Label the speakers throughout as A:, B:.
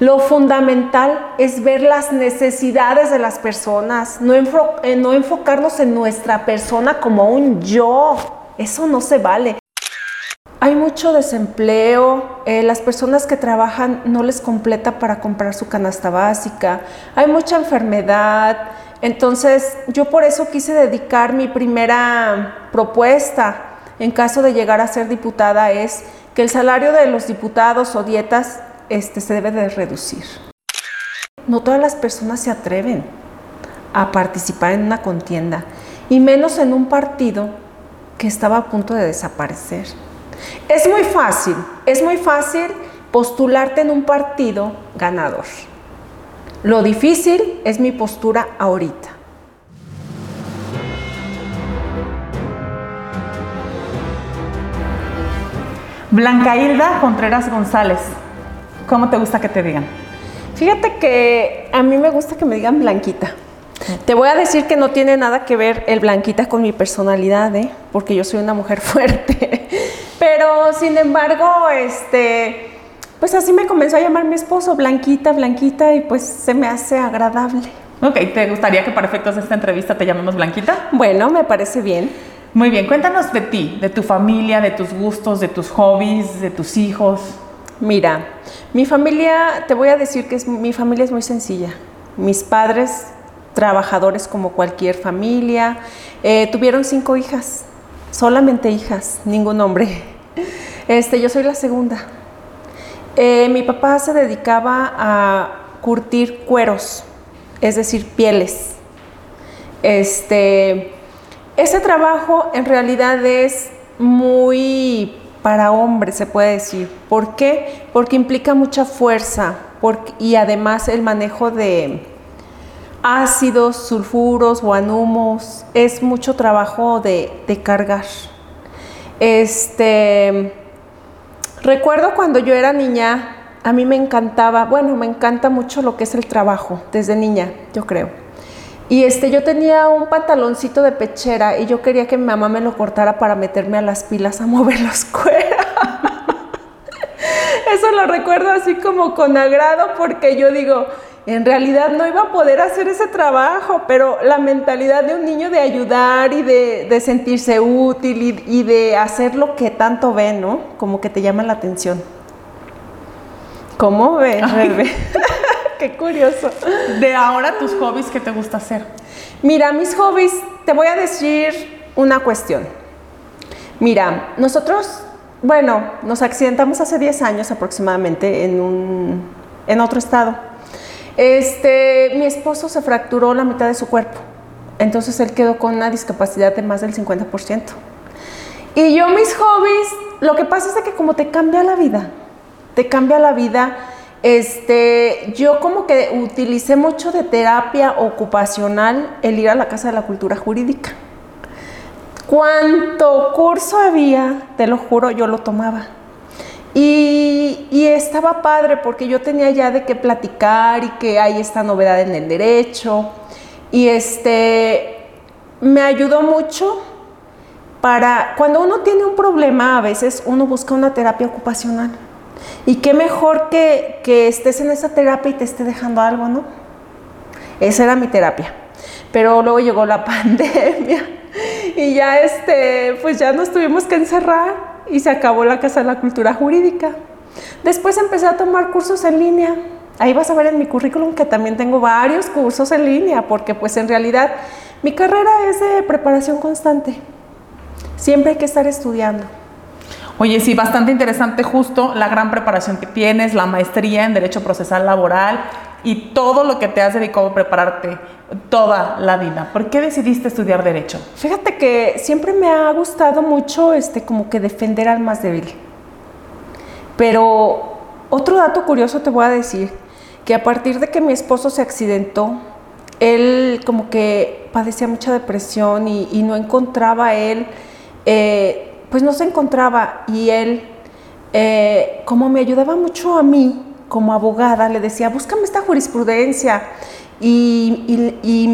A: Lo fundamental es ver las necesidades de las personas, no, eh, no enfocarnos en nuestra persona como un yo. Eso no se vale. Hay mucho desempleo, eh, las personas que trabajan no les completa para comprar su canasta básica, hay mucha enfermedad, entonces yo por eso quise dedicar mi primera propuesta en caso de llegar a ser diputada es que el salario de los diputados o dietas este, se debe de reducir. No todas las personas se atreven a participar en una contienda, y menos en un partido que estaba a punto de desaparecer. Es muy fácil, es muy fácil postularte en un partido ganador. Lo difícil es mi postura ahorita.
B: Blanca Hilda Contreras González. ¿Cómo te gusta que te digan?
A: Fíjate que a mí me gusta que me digan Blanquita. Te voy a decir que no tiene nada que ver el Blanquita con mi personalidad, ¿eh? porque yo soy una mujer fuerte. Pero sin embargo, este, pues así me comenzó a llamar mi esposo, Blanquita, Blanquita, y pues se me hace agradable.
B: Ok, ¿te gustaría que para efectos de esta entrevista te llamemos Blanquita?
A: Bueno, me parece bien.
B: Muy bien, cuéntanos de ti, de tu familia, de tus gustos, de tus hobbies, de tus hijos.
A: Mira, mi familia, te voy a decir que mi familia es muy sencilla. Mis padres, trabajadores como cualquier familia, eh, tuvieron cinco hijas, solamente hijas, ningún hombre. Este, yo soy la segunda. Eh, mi papá se dedicaba a curtir cueros, es decir, pieles. Este, ese trabajo en realidad es muy para hombres, se puede decir. ¿Por qué? Porque implica mucha fuerza y además el manejo de ácidos, sulfuros, guanumos, es mucho trabajo de, de cargar. Este, recuerdo cuando yo era niña, a mí me encantaba, bueno, me encanta mucho lo que es el trabajo, desde niña, yo creo. Y este, yo tenía un pantaloncito de pechera y yo quería que mi mamá me lo cortara para meterme a las pilas a mover los cueros. Eso lo recuerdo así como con agrado porque yo digo, en realidad no iba a poder hacer ese trabajo, pero la mentalidad de un niño de ayudar y de, sentirse útil y, de hacer lo que tanto ve, ¿no? Como que te llama la atención. ¿Cómo ves, Qué curioso.
B: De ahora tus hobbies, ¿qué te gusta hacer?
A: Mira, mis hobbies, te voy a decir una cuestión. Mira, nosotros, bueno, nos accidentamos hace 10 años aproximadamente en, un, en otro estado. Este, mi esposo se fracturó la mitad de su cuerpo, entonces él quedó con una discapacidad de más del 50%. Y yo mis hobbies, lo que pasa es que como te cambia la vida, te cambia la vida este, yo como que utilicé mucho de terapia ocupacional el ir a la Casa de la Cultura Jurídica. Cuánto curso había, te lo juro, yo lo tomaba. Y, y, estaba padre porque yo tenía ya de qué platicar y que hay esta novedad en el derecho. Y este, me ayudó mucho para, cuando uno tiene un problema, a veces uno busca una terapia ocupacional. Y qué mejor que, que estés en esa terapia y te esté dejando algo, ¿no? Esa era mi terapia. Pero luego llegó la pandemia y ya este, pues ya nos tuvimos que encerrar y se acabó la Casa de la Cultura Jurídica. Después empecé a tomar cursos en línea. Ahí vas a ver en mi currículum que también tengo varios cursos en línea, porque pues en realidad mi carrera es de preparación constante. Siempre hay que estar estudiando.
B: Oye, sí, bastante interesante justo la gran preparación que tienes, la maestría en Derecho Procesal Laboral y todo lo que te has dedicado a prepararte toda la vida. ¿Por qué decidiste estudiar Derecho?
A: Fíjate que siempre me ha gustado mucho este, como que defender al más débil. Pero otro dato curioso te voy a decir, que a partir de que mi esposo se accidentó, él como que padecía mucha depresión y, no encontraba él... Eh, pues no se encontraba y él, eh, como me ayudaba mucho a mí como abogada, le decía, búscame esta jurisprudencia y,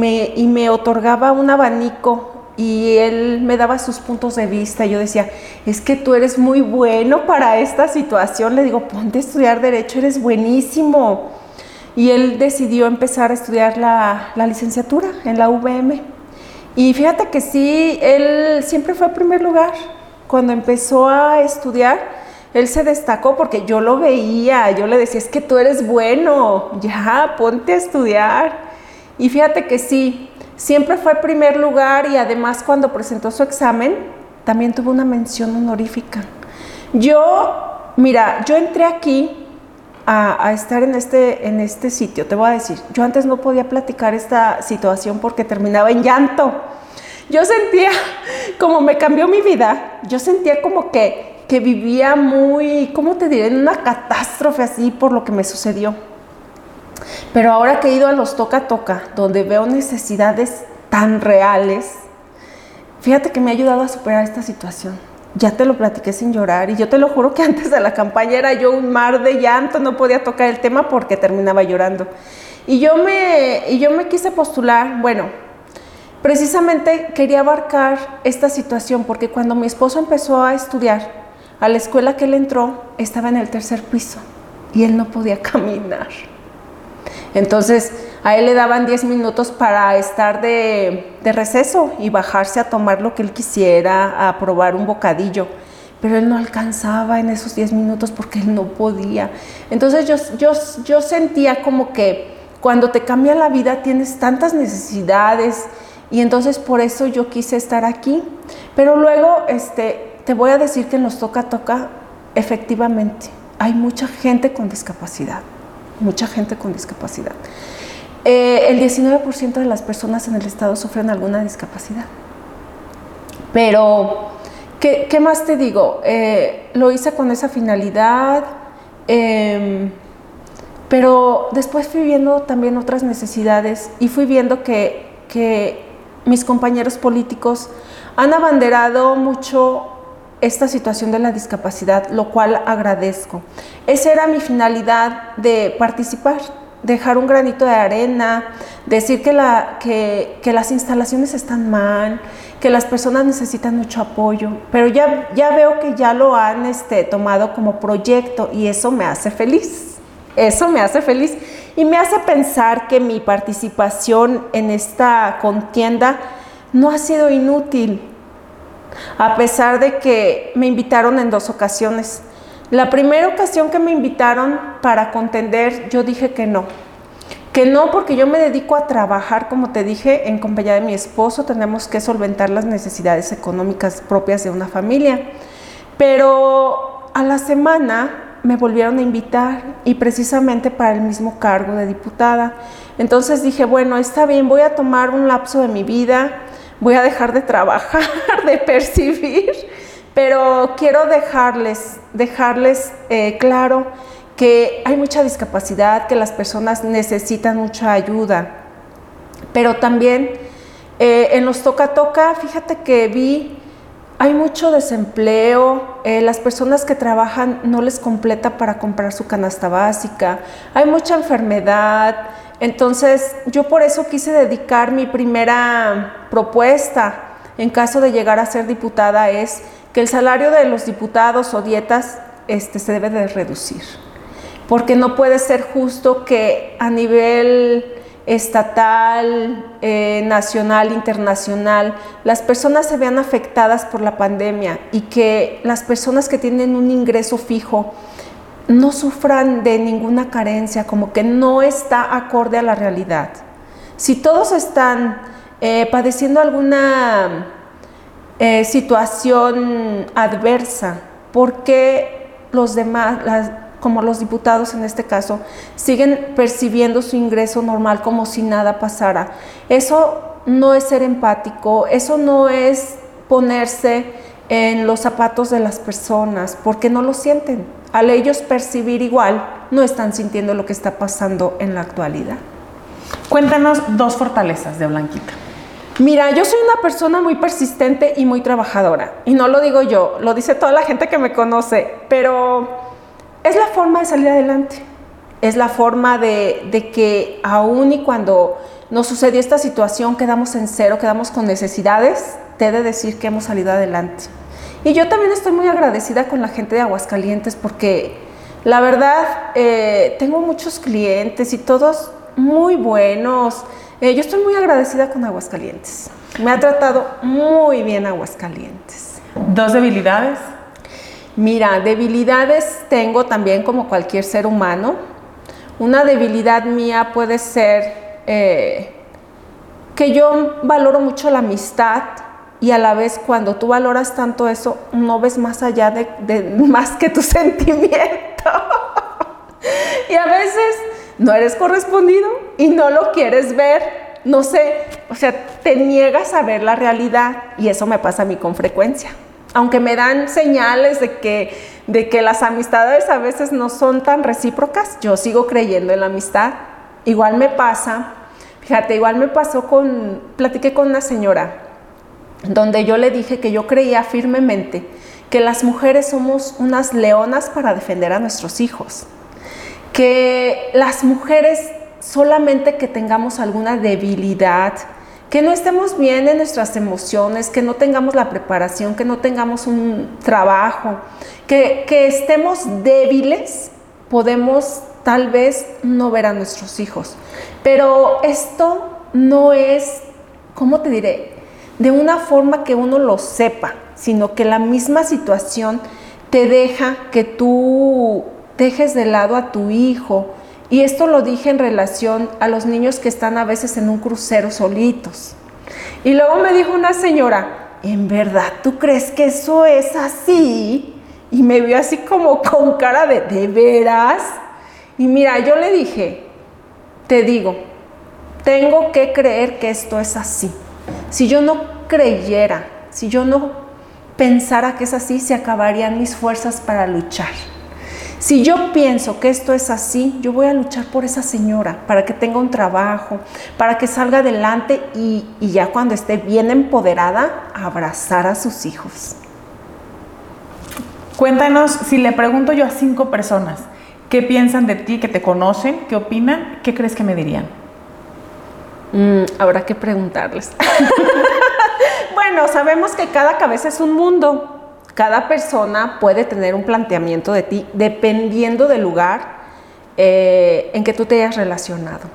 A: me, otorgaba un abanico y él me daba sus puntos de vista. Yo decía, es que tú eres muy bueno para esta situación. Le digo, ponte a estudiar derecho, eres buenísimo. Y él decidió empezar a estudiar la, la licenciatura en la UVM. Y fíjate que sí, él siempre fue a primer lugar. Cuando empezó a estudiar, él se destacó porque yo lo veía, yo le decía, es que tú eres bueno, ya, ponte a estudiar. Y fíjate que sí, siempre fue primer lugar y además cuando presentó su examen, también tuvo una mención honorífica. Yo, mira, yo entré aquí a, estar en este, en este sitio, te voy a decir, yo antes no podía platicar esta situación porque terminaba en llanto. Yo sentía, como me cambió mi vida, yo sentía como que, que vivía muy, ¿cómo te diré?, en una catástrofe así por lo que me sucedió. Pero ahora que he ido a los toca-toca, donde veo necesidades tan reales, fíjate que me ha ayudado a superar esta situación. Ya te lo platiqué sin llorar y yo te lo juro que antes de la campaña era yo un mar de llanto, no podía tocar el tema porque terminaba llorando. Y yo me, y yo me quise postular, bueno, precisamente quería abarcar esta situación porque cuando mi esposo empezó a estudiar, a la escuela que él entró, estaba en el tercer piso y él no podía caminar. Entonces a él le daban 10 minutos para estar de, receso y bajarse a tomar lo que él quisiera, a probar un bocadillo. Pero él no alcanzaba en esos 10 minutos porque él no podía. Entonces yo, yo, yo sentía como que cuando te cambia la vida tienes tantas necesidades y entonces por eso yo quise estar aquí. Pero luego este, te voy a decir que en los toca toca efectivamente hay mucha gente con discapacidad mucha gente con discapacidad. Eh, el 19% de las personas en el estado sufren alguna discapacidad. Pero, ¿qué, más te digo? Eh, lo hice con esa finalidad, em, pero después fui viendo también otras necesidades y fui viendo que, que mis compañeros políticos han abanderado mucho esta situación de la discapacidad, lo cual agradezco. Esa era mi finalidad de participar, dejar un granito de arena, decir que, la, que, las instalaciones están mal, que las personas necesitan mucho apoyo, pero ya, ya veo que ya lo han este, tomado como proyecto y eso me hace feliz, eso me hace feliz y me hace pensar que mi participación en esta contienda no ha sido inútil, a pesar de que me invitaron en dos ocasiones. La primera ocasión que me invitaron para contender, yo dije que no. Que no porque yo me dedico a trabajar, como te dije, en compañía de mi esposo, tenemos que solventar las necesidades económicas propias de una familia. Pero a la semana me volvieron a invitar y precisamente para el mismo cargo de diputada. Entonces dije, bueno, está bien, voy a tomar un lapso de mi vida voy a dejar de trabajar, de percibir, pero quiero dejarles, dejarles eh, claro que hay mucha discapacidad, que las personas necesitan mucha ayuda, pero también eh, en los toca-toca, fíjate que vi, hay mucho desempleo, eh, las personas que trabajan no les completa para comprar su canasta básica, hay mucha enfermedad, entonces, yo por eso quise dedicar mi primera propuesta en caso de llegar a ser diputada es que el salario de los diputados o dietas este, se debe de reducir. Porque no puede ser justo que a nivel estatal, eh, nacional, internacional, las personas se vean afectadas por la pandemia y que las personas que tienen un ingreso fijo no sufran de ninguna carencia, como que no está acorde a la realidad. Si todos están eh, padeciendo alguna eh, situación adversa, ¿por qué los demás, como los diputados en este caso, siguen percibiendo su ingreso normal como si nada pasara? Eso no es ser empático, eso no es ponerse en los zapatos de las personas, porque no lo sienten al ellos percibir igual, no están sintiendo lo que está pasando en la actualidad.
B: Cuéntanos dos fortalezas de Blanquita.
A: Mira, yo soy una persona muy persistente y muy trabajadora. Y no lo digo yo, lo dice toda la gente que me conoce, pero es la forma de salir adelante. Es la forma de, que aún y cuando nos sucedió esta situación, quedamos en cero, quedamos con necesidades, te he de decir que hemos salido adelante. Y yo también estoy muy agradecida con la gente de Aguascalientes porque la verdad eh, tengo muchos clientes y todos muy buenos. Eh, yo estoy muy agradecida con Aguascalientes. Me ha tratado muy bien Aguascalientes.
B: ¿Dos debilidades?
A: Mira, debilidades tengo también como cualquier ser humano. Una debilidad mía puede ser eh, que yo valoro mucho la amistad, y a la vez cuando tú valoras tanto eso, no ves más allá de, más que tu sentimiento. y a veces no eres correspondido y no lo quieres ver. No sé, o sea, te niegas a ver la realidad y eso me pasa a mí con frecuencia. Aunque me dan señales de que, de que las amistades a veces no son tan recíprocas, yo sigo creyendo en la amistad. Igual me pasa, fíjate, igual me pasó con, platiqué con una señora donde yo le dije que yo creía firmemente que las mujeres somos unas leonas para defender a nuestros hijos, que las mujeres solamente que tengamos alguna debilidad, que no estemos bien en nuestras emociones, que no tengamos la preparación, que no tengamos un trabajo, que, que estemos débiles, podemos tal vez no ver a nuestros hijos. Pero esto no es, ¿cómo te diré? de una forma que uno lo sepa, sino que la misma situación te deja que tú dejes de lado a tu hijo. Y esto lo dije en relación a los niños que están a veces en un crucero solitos. Y luego me dijo una señora, ¿en verdad tú crees que eso es así? Y me vio así como con cara de, ¿de veras? Y mira, yo le dije, te digo, tengo que creer que esto es así. Si yo no creyera, si yo no pensara que es así, se acabarían mis fuerzas para luchar. Si yo pienso que esto es así, yo voy a luchar por esa señora, para que tenga un trabajo, para que salga adelante y, ya cuando esté bien empoderada, abrazar a sus hijos.
B: Cuéntanos, si le pregunto yo a cinco personas, ¿qué piensan de ti, que te conocen, qué opinan? ¿Qué crees que me dirían?
A: Mm, habrá que preguntarles. bueno, sabemos que cada cabeza es un mundo. Cada persona puede tener un planteamiento de ti dependiendo del lugar eh, en que tú te hayas relacionado.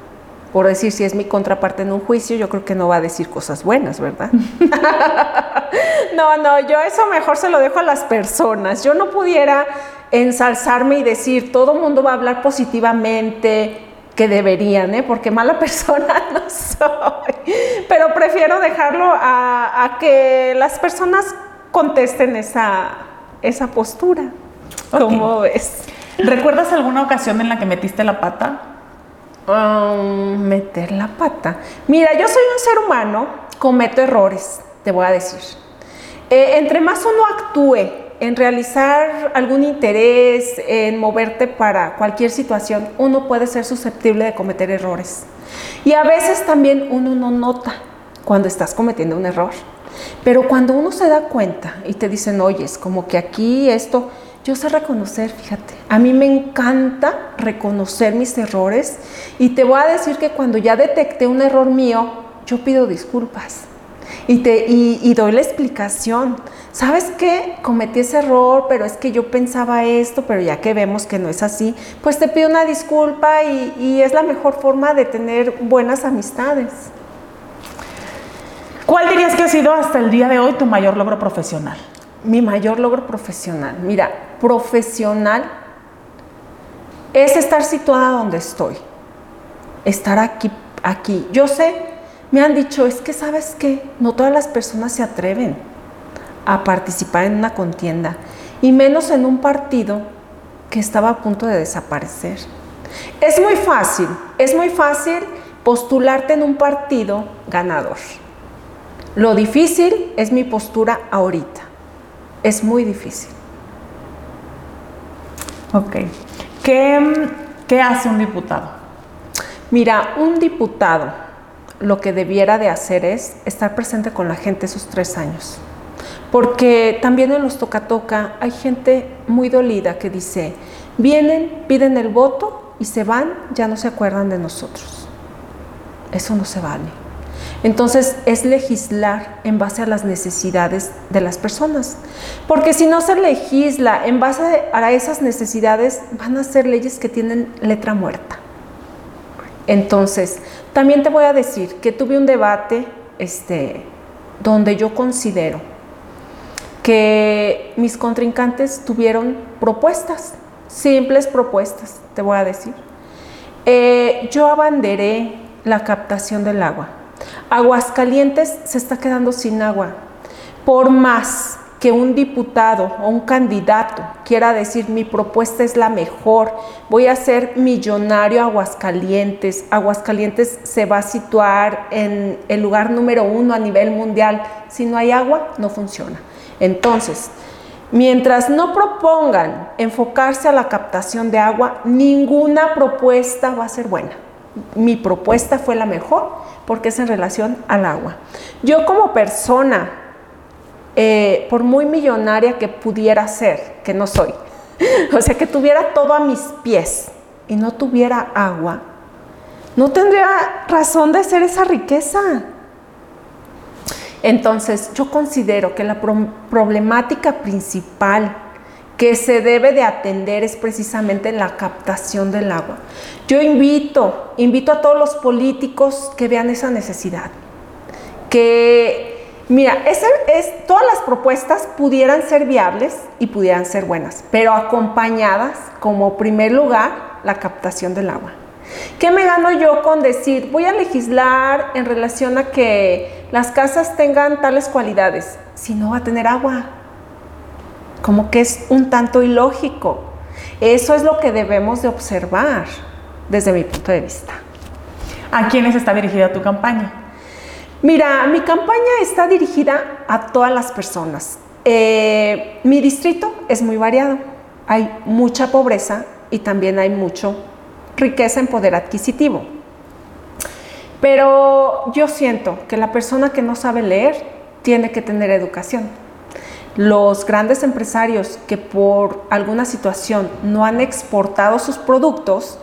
A: Por decir, si es mi contraparte en un juicio, yo creo que no va a decir cosas buenas, ¿verdad? no, no, yo eso mejor se lo dejo a las personas. Yo no pudiera ensalzarme y decir, todo mundo va a hablar positivamente, que deberían, ¿eh? porque mala persona no soy. Pero prefiero dejarlo a, que las personas contesten esa, esa postura. ¿Cómo ves?
B: ¿Recuerdas alguna ocasión en la que metiste la pata?
A: Um, meter la pata. Mira, yo soy un ser humano, cometo errores, te voy a decir. Eh, entre más uno actúe en realizar algún interés, en moverte para cualquier situación, uno puede ser susceptible de cometer errores. Y a veces también uno no nota cuando estás cometiendo un error. Pero cuando uno se da cuenta y te dicen, oye, es como que aquí esto, yo sé reconocer, fíjate, a mí me encanta reconocer mis errores y te voy a decir que cuando ya detecté un error mío, yo pido disculpas y, te, doy la explicación. ¿Sabes qué? Cometí ese error, pero es que yo pensaba esto, pero ya que vemos que no es así, pues te pido una disculpa y es la mejor forma de tener buenas amistades.
B: ¿Cuál dirías que ha sido hasta el día de hoy tu mayor logro profesional?
A: Mi mayor logro profesional. Mira, profesional es estar situada donde estoy. Estar aquí, aquí. Yo sé me han dicho, es que sabes que no todas las personas se atreven a participar en una contienda, y menos en un partido que estaba a punto de desaparecer. Es muy fácil, es muy fácil postularte en un partido ganador. Lo difícil es mi postura ahorita. Es muy difícil.
B: Ok. ¿Qué, qué hace un diputado?
A: Mira, un diputado lo que debiera de hacer es estar presente con la gente esos tres años. Porque también en los toca-toca hay gente muy dolida que dice, vienen, piden el voto y se van, ya no se acuerdan de nosotros. Eso no se vale. Entonces es legislar en base a las necesidades de las personas. Porque si no se legisla en base a esas necesidades, van a ser leyes que tienen letra muerta. Entonces, también te voy a decir que tuve un debate este, donde yo considero que mis contrincantes tuvieron propuestas, simples propuestas, te voy a decir. Eh, yo abanderé la captación del agua. Aguascalientes se está quedando sin agua. Por más que un diputado o un candidato quiera decir mi propuesta es la mejor, voy a ser millonario Aguascalientes, Aguascalientes se va a situar en el lugar número uno a nivel mundial, si no hay agua no funciona. Entonces, mientras no propongan enfocarse a la captación de agua, ninguna propuesta va a ser buena. Mi propuesta fue la mejor porque es en relación al agua. Yo como persona, eh, por muy millonaria que pudiera ser, que no soy, o sea, que tuviera todo a mis pies y no tuviera agua, no tendría razón de ser esa riqueza. Entonces, yo considero que la problemática principal que se debe de atender es precisamente la captación del agua. Yo invito, invito a todos los políticos que vean esa necesidad. Que, mira, es, todas las propuestas pudieran ser viables y pudieran ser buenas, pero acompañadas como primer lugar la captación del agua. ¿Qué me gano yo con decir, voy a legislar en relación a que las casas tengan tales cualidades si no va a tener agua? Como que es un tanto ilógico. Eso es lo que debemos de observar desde mi punto de vista.
B: ¿A quiénes está dirigida tu campaña?
A: Mira, mi campaña está dirigida a todas las personas. Eh, mi distrito es muy variado. Hay mucha pobreza y también hay mucho riqueza en poder adquisitivo. Pero yo siento que la persona que no sabe leer tiene que tener educación. Los grandes empresarios que por alguna situación no han exportado sus productos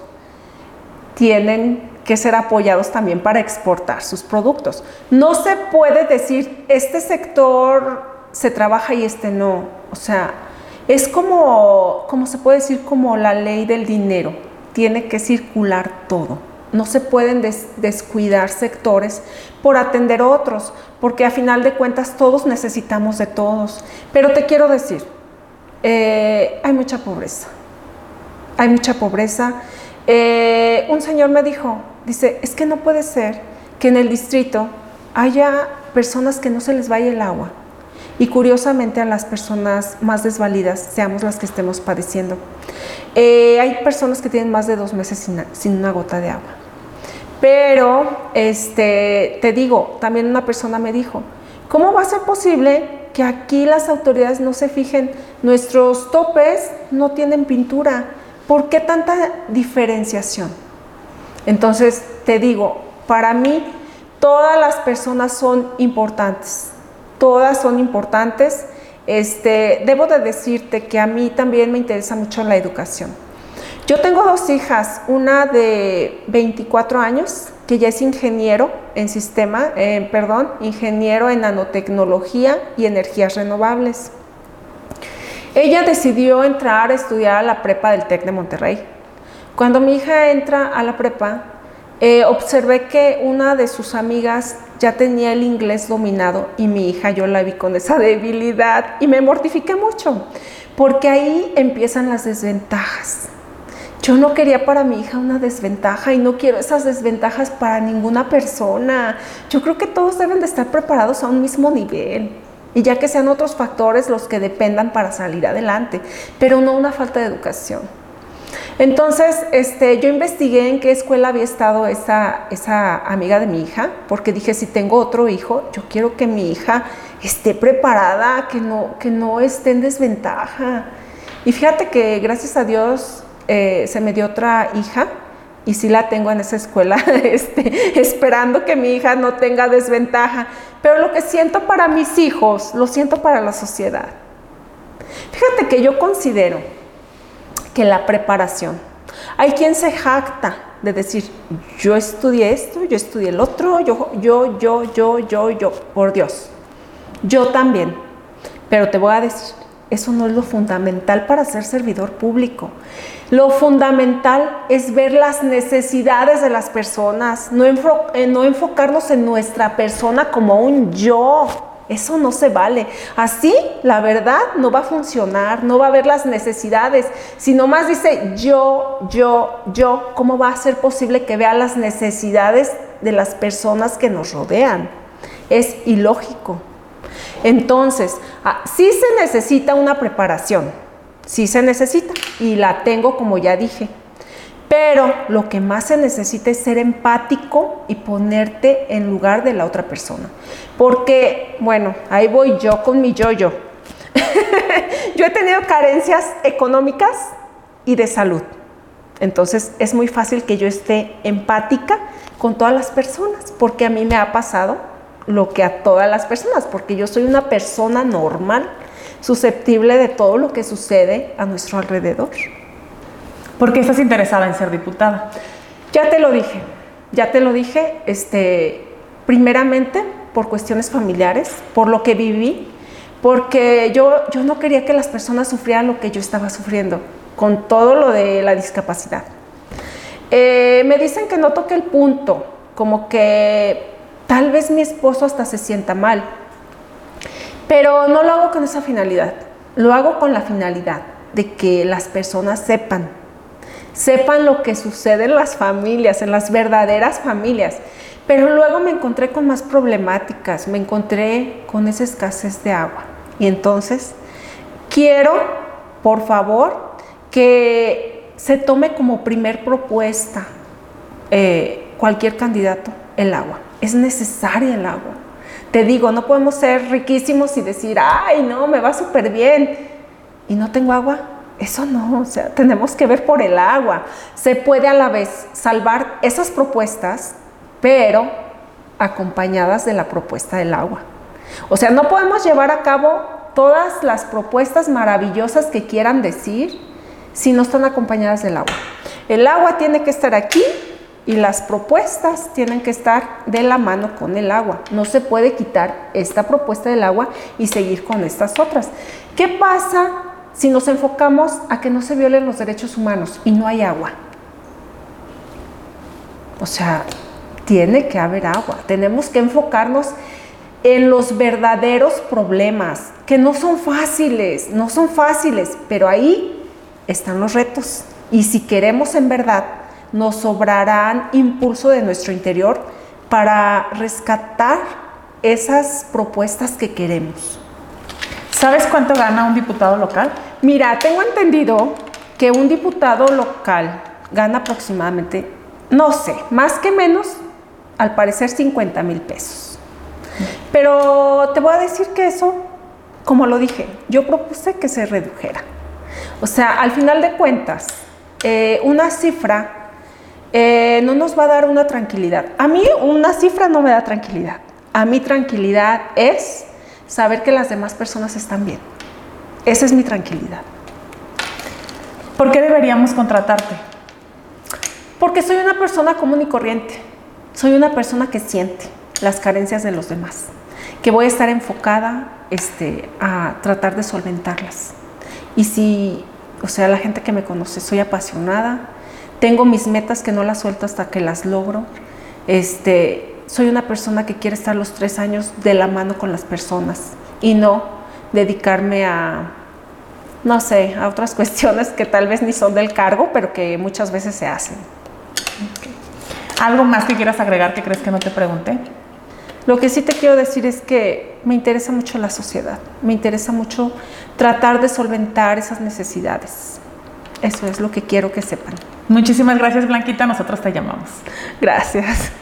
A: tienen que ser apoyados también para exportar sus productos. No se puede decir, este sector se trabaja y este no. O sea, es como, como se puede decir, como la ley del dinero tiene que circular todo. No se pueden descuidar sectores por atender otros, porque a final de cuentas todos necesitamos de todos. Pero te quiero decir, eh, hay mucha pobreza. Hay mucha pobreza. Eh, un señor me dijo, dice, es que no puede ser que en el distrito haya personas que no se les vaya el agua y curiosamente a las personas más desvalidas seamos las que estemos padeciendo. Eh, hay personas que tienen más de dos meses sin, una gota de agua. Pero, este, te digo, también una persona me dijo, ¿cómo va a ser posible que aquí las autoridades no se fijen? Nuestros topes no tienen pintura. ¿Por qué tanta diferenciación? Entonces, te digo, para mí todas las personas son importantes todas son importantes. Este, debo de decirte que a mí también me interesa mucho la educación. Yo tengo dos hijas, una de 24 años, que ya es ingeniero en sistema, eh, perdón, ingeniero en nanotecnología y energías renovables. Ella decidió entrar a estudiar a la prepa del TEC de Monterrey. Cuando mi hija entra a la prepa, eh, observé que una de sus amigas ya tenía el inglés dominado y mi hija yo la vi con esa debilidad y me mortifiqué mucho, porque ahí empiezan las desventajas. Yo no quería para mi hija una desventaja y no quiero esas desventajas para ninguna persona. Yo creo que todos deben de estar preparados a un mismo nivel y ya que sean otros factores los que dependan para salir adelante, pero no una falta de educación. Entonces, este, yo investigué en qué escuela había estado esa, esa amiga de mi hija, porque dije, si tengo otro hijo, yo quiero que mi hija esté preparada, que no, que no esté en desventaja. Y fíjate que gracias a Dios eh, se me dio otra hija y sí la tengo en esa escuela, este, esperando que mi hija no tenga desventaja. Pero lo que siento para mis hijos, lo siento para la sociedad. Fíjate que yo considero que la preparación. Hay quien se jacta de decir, yo estudié esto, yo estudié el otro, yo, yo, yo, yo, yo, yo, por Dios. Yo también. Pero te voy a decir, eso no es lo fundamental para ser servidor público. Lo fundamental es ver las necesidades de las personas, no, eh, no enfocarnos en nuestra persona como un yo. Eso no se vale. Así, la verdad, no va a funcionar, no va a haber las necesidades. Si nomás dice yo, yo, yo, ¿cómo va a ser posible que vea las necesidades de las personas que nos rodean? Es ilógico. Entonces, ah, sí se necesita una preparación, sí se necesita, y la tengo como ya dije. Pero lo que más se necesita es ser empático y ponerte en lugar de la otra persona. Porque, bueno, ahí voy yo con mi yo-yo. yo he tenido carencias económicas y de salud. Entonces es muy fácil que yo esté empática con todas las personas, porque a mí me ha pasado lo que a todas las personas, porque yo soy una persona normal, susceptible de todo lo que sucede a nuestro alrededor.
B: ¿Por qué estás interesada en ser diputada?
A: Ya te lo dije, ya te lo dije, este, primeramente por cuestiones familiares, por lo que viví, porque yo, yo no quería que las personas sufrieran lo que yo estaba sufriendo, con todo lo de la discapacidad. Eh, me dicen que no toque el punto, como que tal vez mi esposo hasta se sienta mal, pero no lo hago con esa finalidad, lo hago con la finalidad de que las personas sepan sepan lo que sucede en las familias, en las verdaderas familias. Pero luego me encontré con más problemáticas, me encontré con esa escasez de agua. Y entonces quiero, por favor, que se tome como primer propuesta eh, cualquier candidato el agua. Es necesaria el agua. Te digo, no podemos ser riquísimos y decir, ay, no, me va súper bien. Y no tengo agua, eso no, o sea, tenemos que ver por el agua. Se puede a la vez salvar esas propuestas, pero acompañadas de la propuesta del agua. O sea, no podemos llevar a cabo todas las propuestas maravillosas que quieran decir si no están acompañadas del agua. El agua tiene que estar aquí y las propuestas tienen que estar de la mano con el agua. No se puede quitar esta propuesta del agua y seguir con estas otras. ¿Qué pasa si nos enfocamos a que no se violen los derechos humanos y no hay agua. O sea, tiene que haber agua. Tenemos que enfocarnos en los verdaderos problemas, que no son fáciles, no son fáciles, pero ahí están los retos. Y si queremos en verdad, nos sobrarán impulso de nuestro interior para rescatar esas propuestas que queremos.
B: ¿Sabes cuánto gana un diputado local?
A: Mira, tengo entendido que un diputado local gana aproximadamente, no sé, más que menos, al parecer 50 mil pesos. Pero te voy a decir que eso, como lo dije, yo propuse que se redujera. O sea, al final de cuentas, eh, una cifra eh, no nos va a dar una tranquilidad. A mí una cifra no me da tranquilidad. A mí tranquilidad es saber que las demás personas están bien. Esa es mi tranquilidad.
B: ¿Por qué deberíamos contratarte?
A: Porque soy una persona común y corriente. Soy una persona que siente las carencias de los demás, que voy a estar enfocada este, a tratar de solventarlas. Y si, o sea, la gente que me conoce, soy apasionada, tengo mis metas que no las suelto hasta que las logro. Este, soy una persona que quiere estar los tres años de la mano con las personas y no dedicarme a, no sé, a otras cuestiones que tal vez ni son del cargo, pero que muchas veces se hacen.
B: ¿Algo más que quieras agregar que crees que no te pregunté?
A: Lo que sí te quiero decir es que me interesa mucho la sociedad, me interesa mucho tratar de solventar esas necesidades. Eso es lo que quiero que sepan.
B: Muchísimas gracias Blanquita, nosotros te llamamos.
A: Gracias.